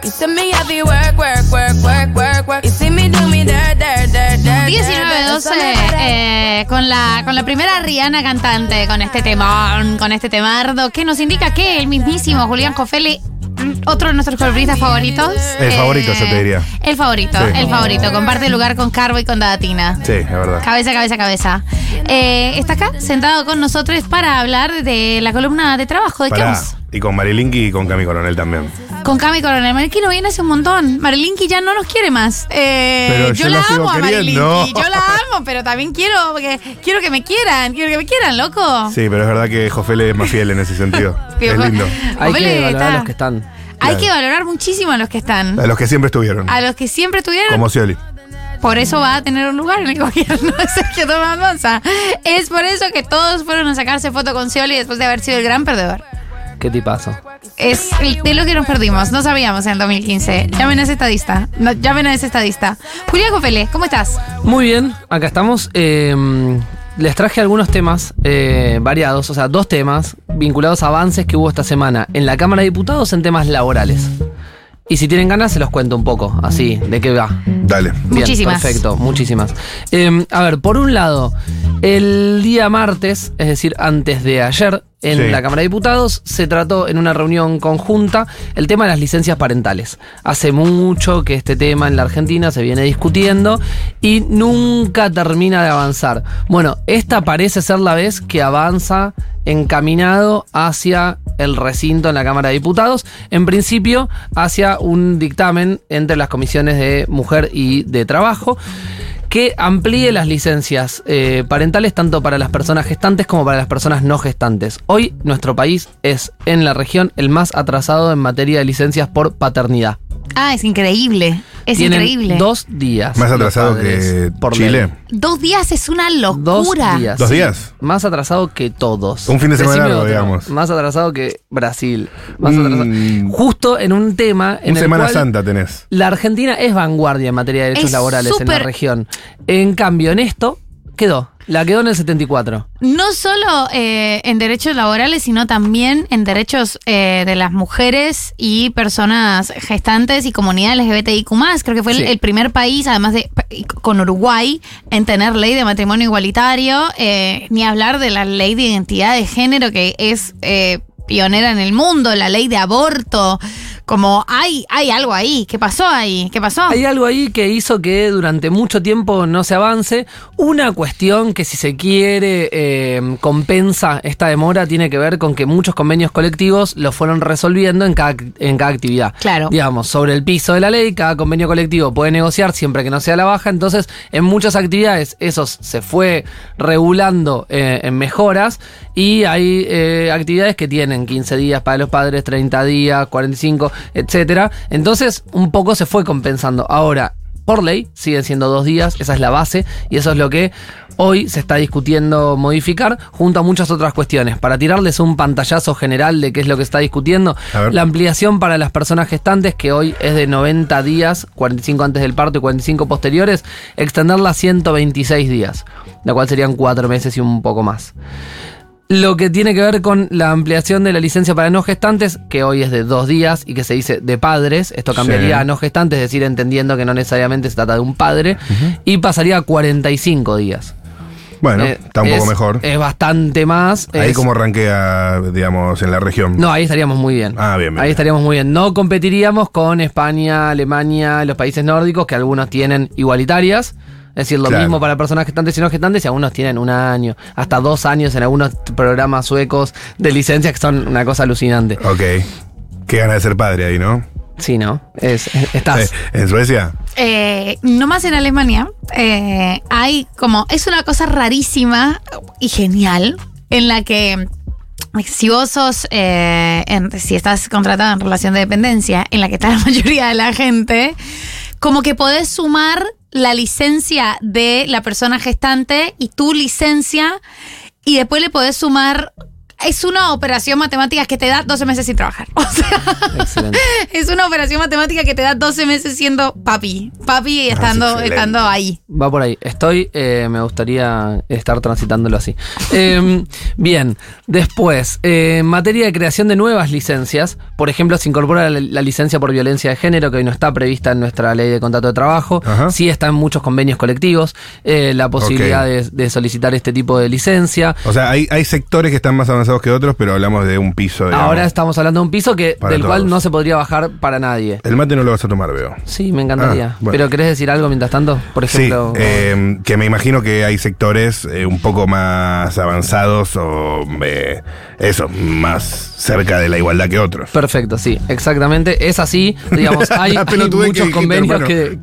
work. You see me have to work, work, work, work, work, work. You see me do me dirt, dirt, dirt, dirt. 19-12 eh, con, la, con la primera Rihanna cantante, con este temón, con este temardo, que nos indica que el mismísimo Julián Cofeli, otro de nuestros columnistas favoritos. El favorito, yo te diría. El favorito, Sí. el favorito. Comparte lugar con Carbo y con Dadatina. Sí, es verdad. Cabeza, cabeza, cabeza. Eh, está acá sentado con nosotros para hablar de la columna de trabajo. ¿De qué Pará. vamos? Y con Marilinki y con Cami Coronel también. Con Cami Coronel. Marilinki no viene hace un montón. Marilinki ya no nos quiere más. Eh, Pero yo, yo la amo a. Yo la amo, pero también quiero porque quiero que me quieran. Quiero que me quieran, loco. Sí, pero es verdad que Jofele es más fiel en ese sentido. Es lindo. Hay que valorar a los que están. Hay Claro. que valorar muchísimo a los que están. A los que siempre estuvieron. A los que siempre estuvieron. Como Scioli. Por eso va a tener un lugar en el gobierno de Sergio Tomás Monza. Es por eso que todos fueron a sacarse foto con Scioli después de haber sido el gran perdedor. ¿Qué tipazo? Es el- de lo que nos perdimos. No sabíamos en el 2015. Llamen a ese estadista. No, llamen a ese estadista. Julián Cofele, ¿cómo estás? Muy bien, acá estamos. Eh, les traje algunos temas eh, variados, o sea, dos temas vinculados a avances que hubo esta semana en la Cámara de Diputados en temas laborales. Y si tienen ganas, se los cuento un poco, así, de qué va. Dale. Bien, Muchísimas. Perfecto, muchísimas. Eh, a ver, por un lado, el día martes, es decir, antes de ayer, en Sí. la Cámara de Diputados, se trató en una reunión conjunta el tema de las licencias parentales. Hace mucho que este tema en la Argentina se viene discutiendo y nunca termina de avanzar. Bueno, esta parece ser la vez que avanza encaminado hacia el recinto en la Cámara de Diputados, en principio hacia un dictamen entre las comisiones de mujer y de trabajo que amplíe las licencias eh, parentales tanto para las personas gestantes como para las personas no gestantes. Hoy nuestro país es en la región el más atrasado en materia de licencias por paternidad. Ah, es increíble. Es Tienen increíble. dos días. Más atrasado que por Chile. ley. Dos días es una Dos locura. días. ¿Dos sí. días? Más atrasado que todos. Un fin de semana Decime largo, otro. digamos. Más atrasado que Brasil. Más Mm. atrasado. Justo en un tema en Un el Semana cual Santa tenés. La Argentina es vanguardia en materia de derechos Es laborales en la súper- región. En cambio, en esto quedó. La quedó en el 74. No solo eh, en derechos laborales, sino también en derechos eh, de las mujeres y personas gestantes y comunidad LGBTIQ+. Creo que fue el- Sí. el, primer país, además de con Uruguay, en tener ley de matrimonio igualitario, eh, ni hablar de la ley de identidad de género que es eh, pionera en el mundo, la ley de aborto. Como hay, hay algo ahí. ¿Qué pasó ahí? ¿Qué pasó? Hay algo ahí que hizo que durante mucho tiempo no se avance. Una cuestión que si se quiere eh, compensa esta demora tiene que ver con que muchos convenios colectivos lo fueron resolviendo en cada, en cada actividad. Claro. Digamos, sobre el piso de la ley, cada convenio colectivo puede negociar siempre que no sea la baja. Entonces, en muchas actividades eso se fue regulando eh, en mejoras y hay eh, actividades que tienen 15 días para los padres, 30 días, 45, etcétera. Entonces, un poco se fue compensando. Ahora, por ley, siguen siendo dos días, esa es la base, y eso es lo que hoy se está discutiendo modificar, junto a muchas otras cuestiones. Para tirarles un pantallazo general de qué es lo que está discutiendo, la ampliación para las personas gestantes, que hoy es de 90 días, 45 antes del parto y 45 posteriores, extenderla a 126 días, lo cual serían cuatro meses y un poco más. Lo que tiene que ver con la ampliación de la licencia para no gestantes, que hoy es de dos días y que se dice de padres, esto cambiaría Sí. a no gestantes, es decir, entendiendo que no necesariamente se trata de un padre, y pasaría a 45 días. Bueno, Eh, está un poco es- mejor. Es bastante más. Ahí es- como ranquea, digamos, en la región. No, ahí estaríamos muy bien. Ah, bien, bien, Ahí bien. estaríamos muy bien. No competiríamos con España, Alemania, los países nórdicos, que algunos tienen igualitarias. Es decir, lo Claro. mismo para personas gestantes y no gestantes, y algunos tienen un año, hasta dos años en algunos programas suecos de licencia, que son una cosa alucinante. Ok. Qué gana de ser padre ahí, ¿no? Sí, ¿no? Es, es- estás. Eh, ¿En Suecia? Eh, no más en Alemania, eh, hay como, es una cosa rarísima y genial en la que si vos sos, eh, en- si estás contratado en relación de dependencia, en la que está la mayoría de la gente, como que podés sumar la licencia de la persona gestante y tu licencia y después le podés sumar es una operación matemática que te da 12 meses sin trabajar. O sea, Excelente. es una operación matemática que te da 12 meses siendo papi. Papi y estando, excelente. estando ahí. Va por ahí. Estoy, eh, me gustaría estar transitándolo así. Eh, bien, después, eh, en materia de creación de nuevas licencias, por ejemplo, se incorpora la, la licencia por violencia de género, que hoy no está prevista en nuestra ley de contrato de trabajo. Ajá. Sí está en muchos convenios colectivos, eh, la posibilidad de solicitar este tipo de licencia. O sea, hay, hay sectores que están más avanzados que otros, pero hablamos de un piso. digamos. Ahora estamos hablando de un piso que, Para del cual no se podría bajar para nadie. El mate no lo vas a tomar, veo. Sí, me encantaría. Ah, bueno. Pero ¿querés decir algo mientras tanto? Por ejemplo. sí, eh, que me imagino que hay sectores eh, un poco más avanzados o eh, eso, más cerca de la igualdad que otros. Perfecto, sí, exactamente. Es así, digamos, hay, que muchos dijiste, convenios que,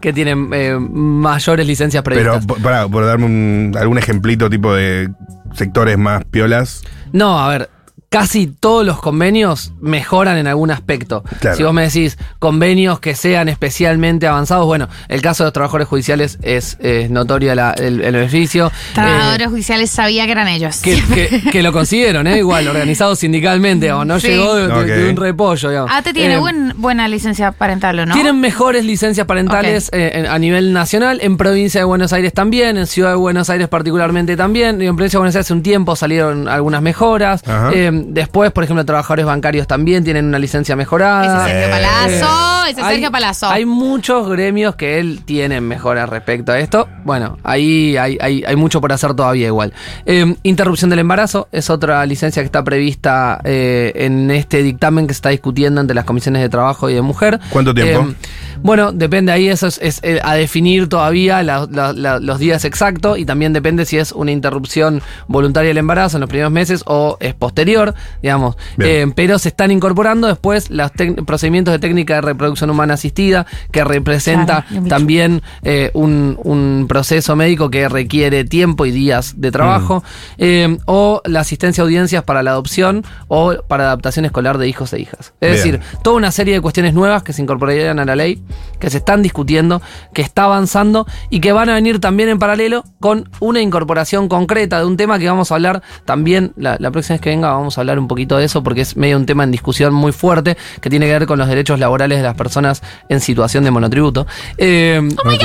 que- tienen eh, mayores licencias Pero previstas. po- pará, por darme un- algún ejemplito tipo de sectores más piolas. No, a ver, casi todos los convenios mejoran en algún aspecto. Claro. Si vos me decís convenios que sean especialmente avanzados, bueno, el caso de los trabajadores judiciales es, es notorio la- el, el beneficio. Trabajadores Eh, judiciales sabía que eran ellos. que, que- que lo consiguieron, ¿eh? Igual, organizados sindicalmente, o no Sí. llegó de, de- Ok. de un repollo, digamos. ATE tiene Eh, buen- buena licencia parental, ¿o no? Tienen mejores licencias parentales eh, en- a nivel nacional, en provincia de Buenos Aires también, en Ciudad de Buenos Aires particularmente también. Y en provincia de Buenos Aires hace un tiempo salieron algunas mejoras. Ajá. Eh, después, por ejemplo, trabajadores bancarios también tienen una licencia mejorada. Sergio Eh, Ese Hay- Sergio Palazzo. Hay muchos gremios que él tienen mejoras respecto a esto. Bueno, ahí hay, hay- hay mucho por hacer todavía igual. Eh, interrupción del embarazo es otra licencia que está prevista eh, en este dictamen que se está discutiendo entre las comisiones de trabajo y de mujer. ¿Cuánto tiempo? Eh, bueno, depende ahí, eso es, es, eh, a definir todavía la- la- la- los días exactos y también depende si es una interrupción voluntaria del embarazo en los primeros meses o es posterior, digamos. Eh, pero se están incorporando después los procedimientos de técnica de reproducción humana asistida, que representa Claro, también eh, un, un proceso médico que requiere tiempo y días de trabajo, eh, o la asistencia a audiencias para la adopción o para adaptación escolar de hijos e hijas. Es Bien. decir, toda una serie de cuestiones nuevas que se incorporarían a la ley, que se están discutiendo, que está avanzando y que van a venir también en paralelo con una incorporación concreta de un tema que vamos a hablar también, la, la próxima vez que venga vamos a hablar un poquito de eso porque es medio un tema en discusión muy fuerte que tiene que ver con los derechos laborales de las personas en situación de monotributo. Eh, Ok,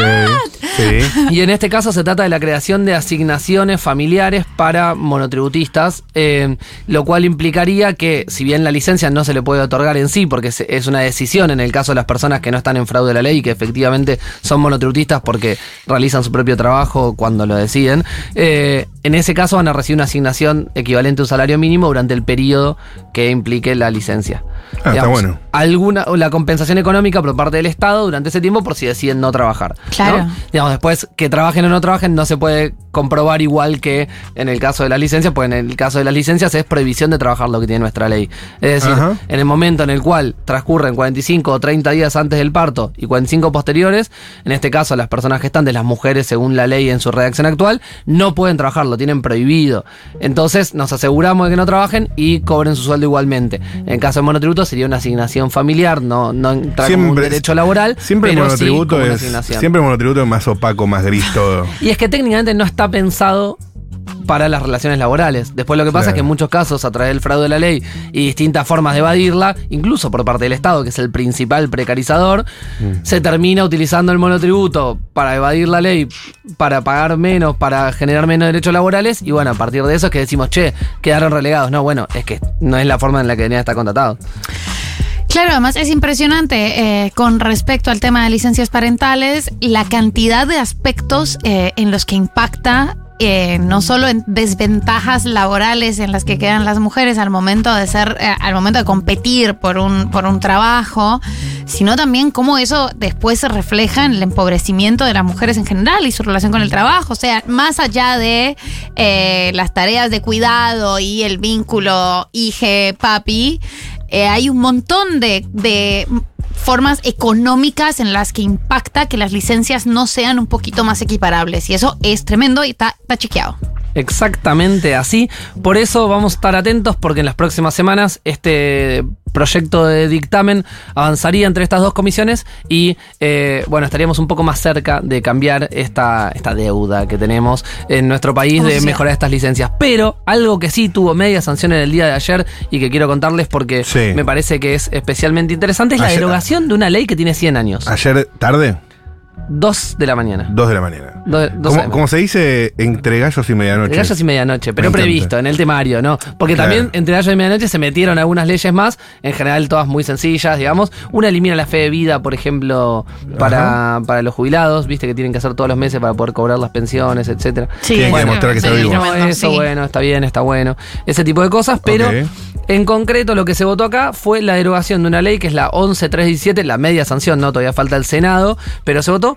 Sí. y en este caso se trata de la creación de asignaciones familiares para monotributistas, eh, lo cual implicaría que, si bien la licencia no se le puede otorgar en sí, porque es una decisión en el caso de las personas que no están en fraude de la ley y que efectivamente son monotributistas porque realizan su propio trabajo cuando lo deciden, eh, en ese caso van a recibir una asignación equivalente a un salario mínimo durante el periodo que implique la licencia. Ah, está bueno. Alguna, o la compensación económica por parte del Estado durante ese tiempo por si deciden no trabajar. ¿no? Claro. Digamos, después que trabajen o no trabajen no se puede comprobar igual que en el caso de las licencias, porque en el caso de las licencias es prohibición de trabajar lo que tiene nuestra ley. Es decir, Ajá. en el momento en el cual transcurren 45 o 30 días antes del parto y 45 posteriores, en este caso las personas gestantes, las mujeres según la ley en su redacción actual, no pueden trabajar, lo tienen prohibido. Entonces nos aseguramos de que no trabajen y cobren su sueldo igualmente. En el caso de monotributo sería una asignación familiar, no, no entra como un derecho laboral, Siempre sí monotributo como una es. asignación. Siempre monotributo es más opaco, más gris todo. Y es que técnicamente no está pensado para las relaciones laborales. Después lo que pasa Claro. es que en muchos casos, a través del fraude de la ley y distintas formas de evadirla, incluso por parte del Estado, que es el principal precarizador, Mm. se termina utilizando el monotributo para evadir la ley, para pagar menos, para generar menos derechos laborales, y bueno, a partir de eso es que decimos, che, quedaron relegados. No, bueno, es que no es la forma en la que deberían estar contratados. Claro, además es impresionante eh, con respecto al tema de licencias parentales la cantidad de aspectos eh, en los que impacta. eh, no solo en desventajas laborales en las que quedan las mujeres al momento de ser, eh, al momento de competir por un, por un trabajo, sino también cómo eso después se refleja en el empobrecimiento de las mujeres en general y su relación con el trabajo. O sea, más allá de las tareas de cuidado y el vínculo hije-papi, eh, hay un montón de, de formas económicas en las que impacta que las licencias no sean un poquito más equiparables. Y eso es tremendo y está, está chequeado. Exactamente así. Por eso vamos a estar atentos porque en las próximas semanas este proyecto de dictamen avanzaría entre estas dos comisiones y eh, bueno, estaríamos un poco más cerca de cambiar esta, esta deuda que tenemos en nuestro país de Oh, mejorar estas licencias. Pero algo que sí tuvo media sanción en el día de ayer y que quiero contarles porque Sí. me parece que es especialmente interesante es la derogación de una ley que tiene 100 años. Ayer tarde, 2 de la mañana. 2 de la mañana. Do- dos Como, se dice, entre gallos y medianoche. Entre gallos y medianoche, pero Me encanta. previsto en el temario, ¿no? Porque Claro. también entre gallos y medianoche se metieron algunas leyes más, en general todas muy sencillas, digamos. Una elimina la fe de vida, por ejemplo, para, para los jubilados, viste que tienen que hacer todos los meses para poder cobrar las pensiones, etcétera. Sí, Tienen que demostrar que está sí, vivo. No, tremendo, eso, sí. bueno, está bien, está bueno. Ese tipo de cosas, pero en concreto lo que se votó acá fue la derogación de una ley que es la 11317, la media sanción, no, todavía falta el Senado, pero se votó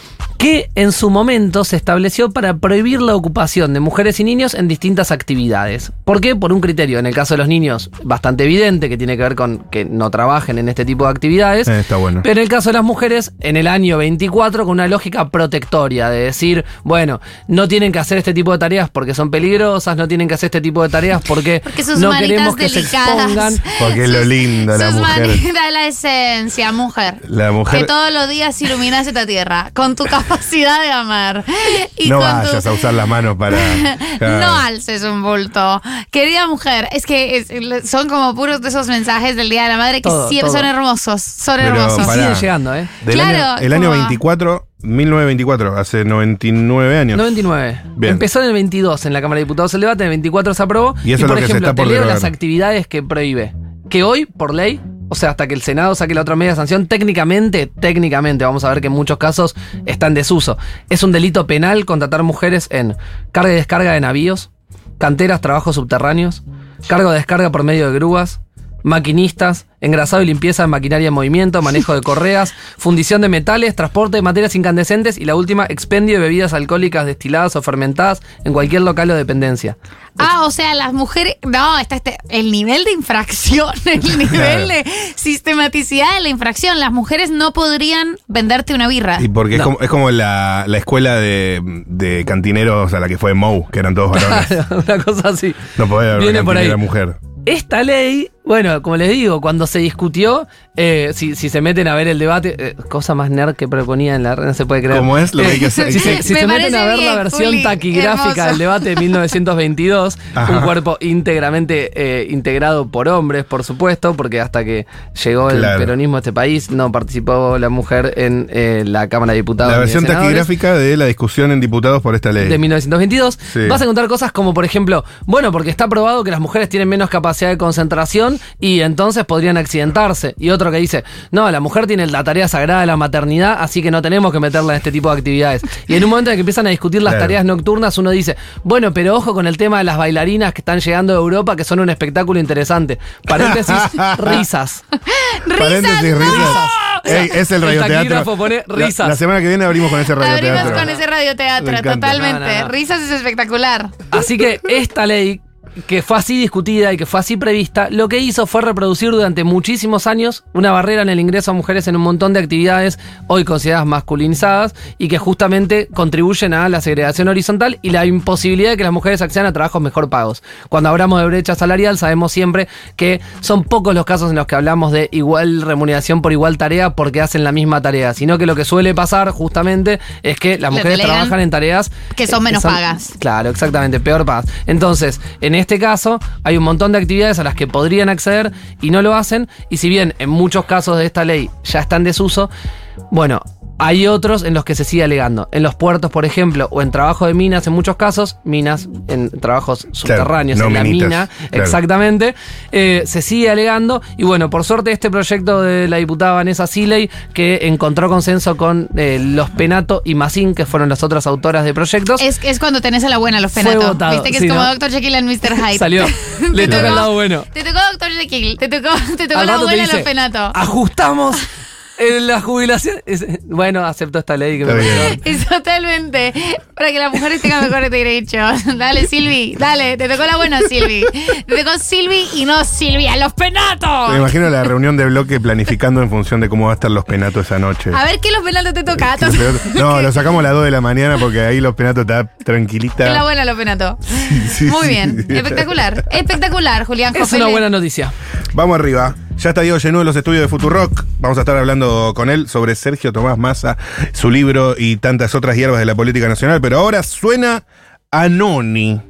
que en su momento se estableció para prohibir la ocupación de mujeres y niños en distintas actividades. ¿Por qué? Por un criterio, en el caso de los niños, bastante evidente, que tiene que ver con que no trabajen en este tipo de actividades. Eh, está bueno. Pero en el caso de las mujeres, en el año 24, con una lógica protectoria, de decir, bueno, no tienen que hacer este tipo de tareas porque son peligrosas, no tienen que hacer este tipo de tareas porque, Porque sus no manitas queremos que se delicadas. expongan. Porque es lo lindo, la sus mujer. manitas, la esencia, mujer. La mujer. Que todos los días iluminas esta tierra con tu capacidad de amar. Y no con tu- vayas a usar las manos para. No alces un bulto. Querida mujer, es que es- son como puros de esos mensajes del Día de la Madre que Todo, siempre todo. son hermosos. Son Pero hermosos. pará. Siguen llegando, ¿eh? Del Claro, año, el año como- 24, 1924, hace 99 años. 99. Bien. Empezó en el 22 en la Cámara de Diputados el debate, en el 24 se aprobó. Y eso es por lo que se ejemplo, está por te leo las actividades que prohíbe. Que hoy, por ley, o sea, hasta que el Senado saque la otra media sanción, técnicamente, técnicamente, vamos a ver que en muchos casos está en desuso. Es un delito penal contratar mujeres en carga y descarga de navíos, canteras, trabajos subterráneos, cargo de descarga por medio de grúas, maquinistas, engrasado y limpieza de maquinaria en movimiento, manejo de correas, fundición de metales, transporte de materias incandescentes y la última, expendio de bebidas alcohólicas destiladas o fermentadas en cualquier local o dependencia. Ah, o sea, las mujeres. No, está este, el nivel de infracción, el nivel de sistematicidad de la infracción. Las mujeres no podrían venderte una birra. Y porque es como, es como la, la escuela de, de cantineros a la que fue Mou, que eran todos varones. Una cosa así. No podía haber Viene una por ahí. mujer. Esta ley, bueno, como les digo, cuando se discutió, eh, si, si se meten a ver el debate, eh, cosa más nerd que proponía en la red, no se puede creer. ¿Cómo es lo que hay que hacer? Si se, si Me se meten a ver la versión Juli, taquigráfica hermoso. del debate de 1922, Ajá. un cuerpo íntegramente eh, integrado por hombres, por supuesto, porque hasta que llegó el Claro. peronismo a este país no participó la mujer en eh, la Cámara de Diputados. La de versión taquigráfica de la discusión en diputados por esta ley. de 1922, Sí. vas a encontrar cosas como, por ejemplo, bueno, porque está probado que las mujeres tienen menos capacidad de concentración y entonces podrían accidentarse. Y otro que dice, no, la mujer tiene la tarea sagrada de la maternidad, así que no tenemos que meterla en este tipo de actividades. Y en un momento en que empiezan a discutir las Claro. tareas nocturnas, uno dice, bueno, pero ojo con el tema de las bailarinas que están llegando de Europa, que son un espectáculo interesante. Paréntesis, risas. Paréntesis, risas. Ey, es el El radioteatro. pone La- risas. La, semana que viene abrimos con ese radioteatro. Abrimos con ese radioteatro, totalmente. No, no, no. Risas es espectacular. Así que esta ley, que fue así discutida y que fue así prevista, lo que hizo fue reproducir durante muchísimos años una barrera en el ingreso a mujeres en un montón de actividades hoy consideradas masculinizadas y que justamente contribuyen a la segregación horizontal y la imposibilidad de que las mujeres accedan a trabajos mejor pagos. Cuando hablamos de brecha salarial sabemos siempre que son pocos los casos en los que hablamos de igual remuneración por igual tarea porque hacen la misma tarea, sino que lo que suele pasar justamente es que las mujeres trabajan en tareas que son menos pagas. Claro, exactamente, peor paz. Entonces, en este caso, hay un montón de actividades a las que podrían acceder y no lo hacen. Y si bien en muchos casos de esta ley ya está en desuso, bueno. Hay otros en los que se sigue alegando. En los puertos, por ejemplo, o en trabajo de minas, en muchos casos, minas en trabajos subterráneos, no en la mina, claro. exactamente, eh, se sigue alegando. Y bueno, por suerte, este proyecto de la diputada Vanessa Siley, que encontró consenso con eh, los Penato y Masin, que fueron las otras autoras de proyectos. Es, es cuando tenés a la buena los Fue penatos. votado, Viste que sí, es como ¿no? Dr. Jekyll and Mr. Hyde. Salió. Le Te toca el lado bueno. Te tocó Dr. Jekyll. Te tocó, te tocó Al la abuela dice, los penatos. Ajustamos en la jubilación. es- bueno, acepto esta ley que me Está parece- bien. Es totalmente para que las mujeres tengan mejores derechos. Dale, Silvi, dale, te tocó la buena, Silvi. Te tocó Silvi y no Silvia, los Me penatos. imagino la reunión de bloque planificando en función de cómo va a estar los penatos esa noche. A ver qué los penatos te toca. Los penatos- No, lo sacamos a las 2 de la mañana porque ahí los penatos está tranquilita. Es la buena los penatos. sí, Muy sí. bien, espectacular. Espectacular, Julián Es Jofele. una buena noticia. Vamos arriba. Ya está Diego Genú en los estudios de Futurock. Vamos a estar hablando con él sobre Sergio Tomás Massa, su libro y tantas otras hierbas de la política nacional. Pero ahora suena Anoni.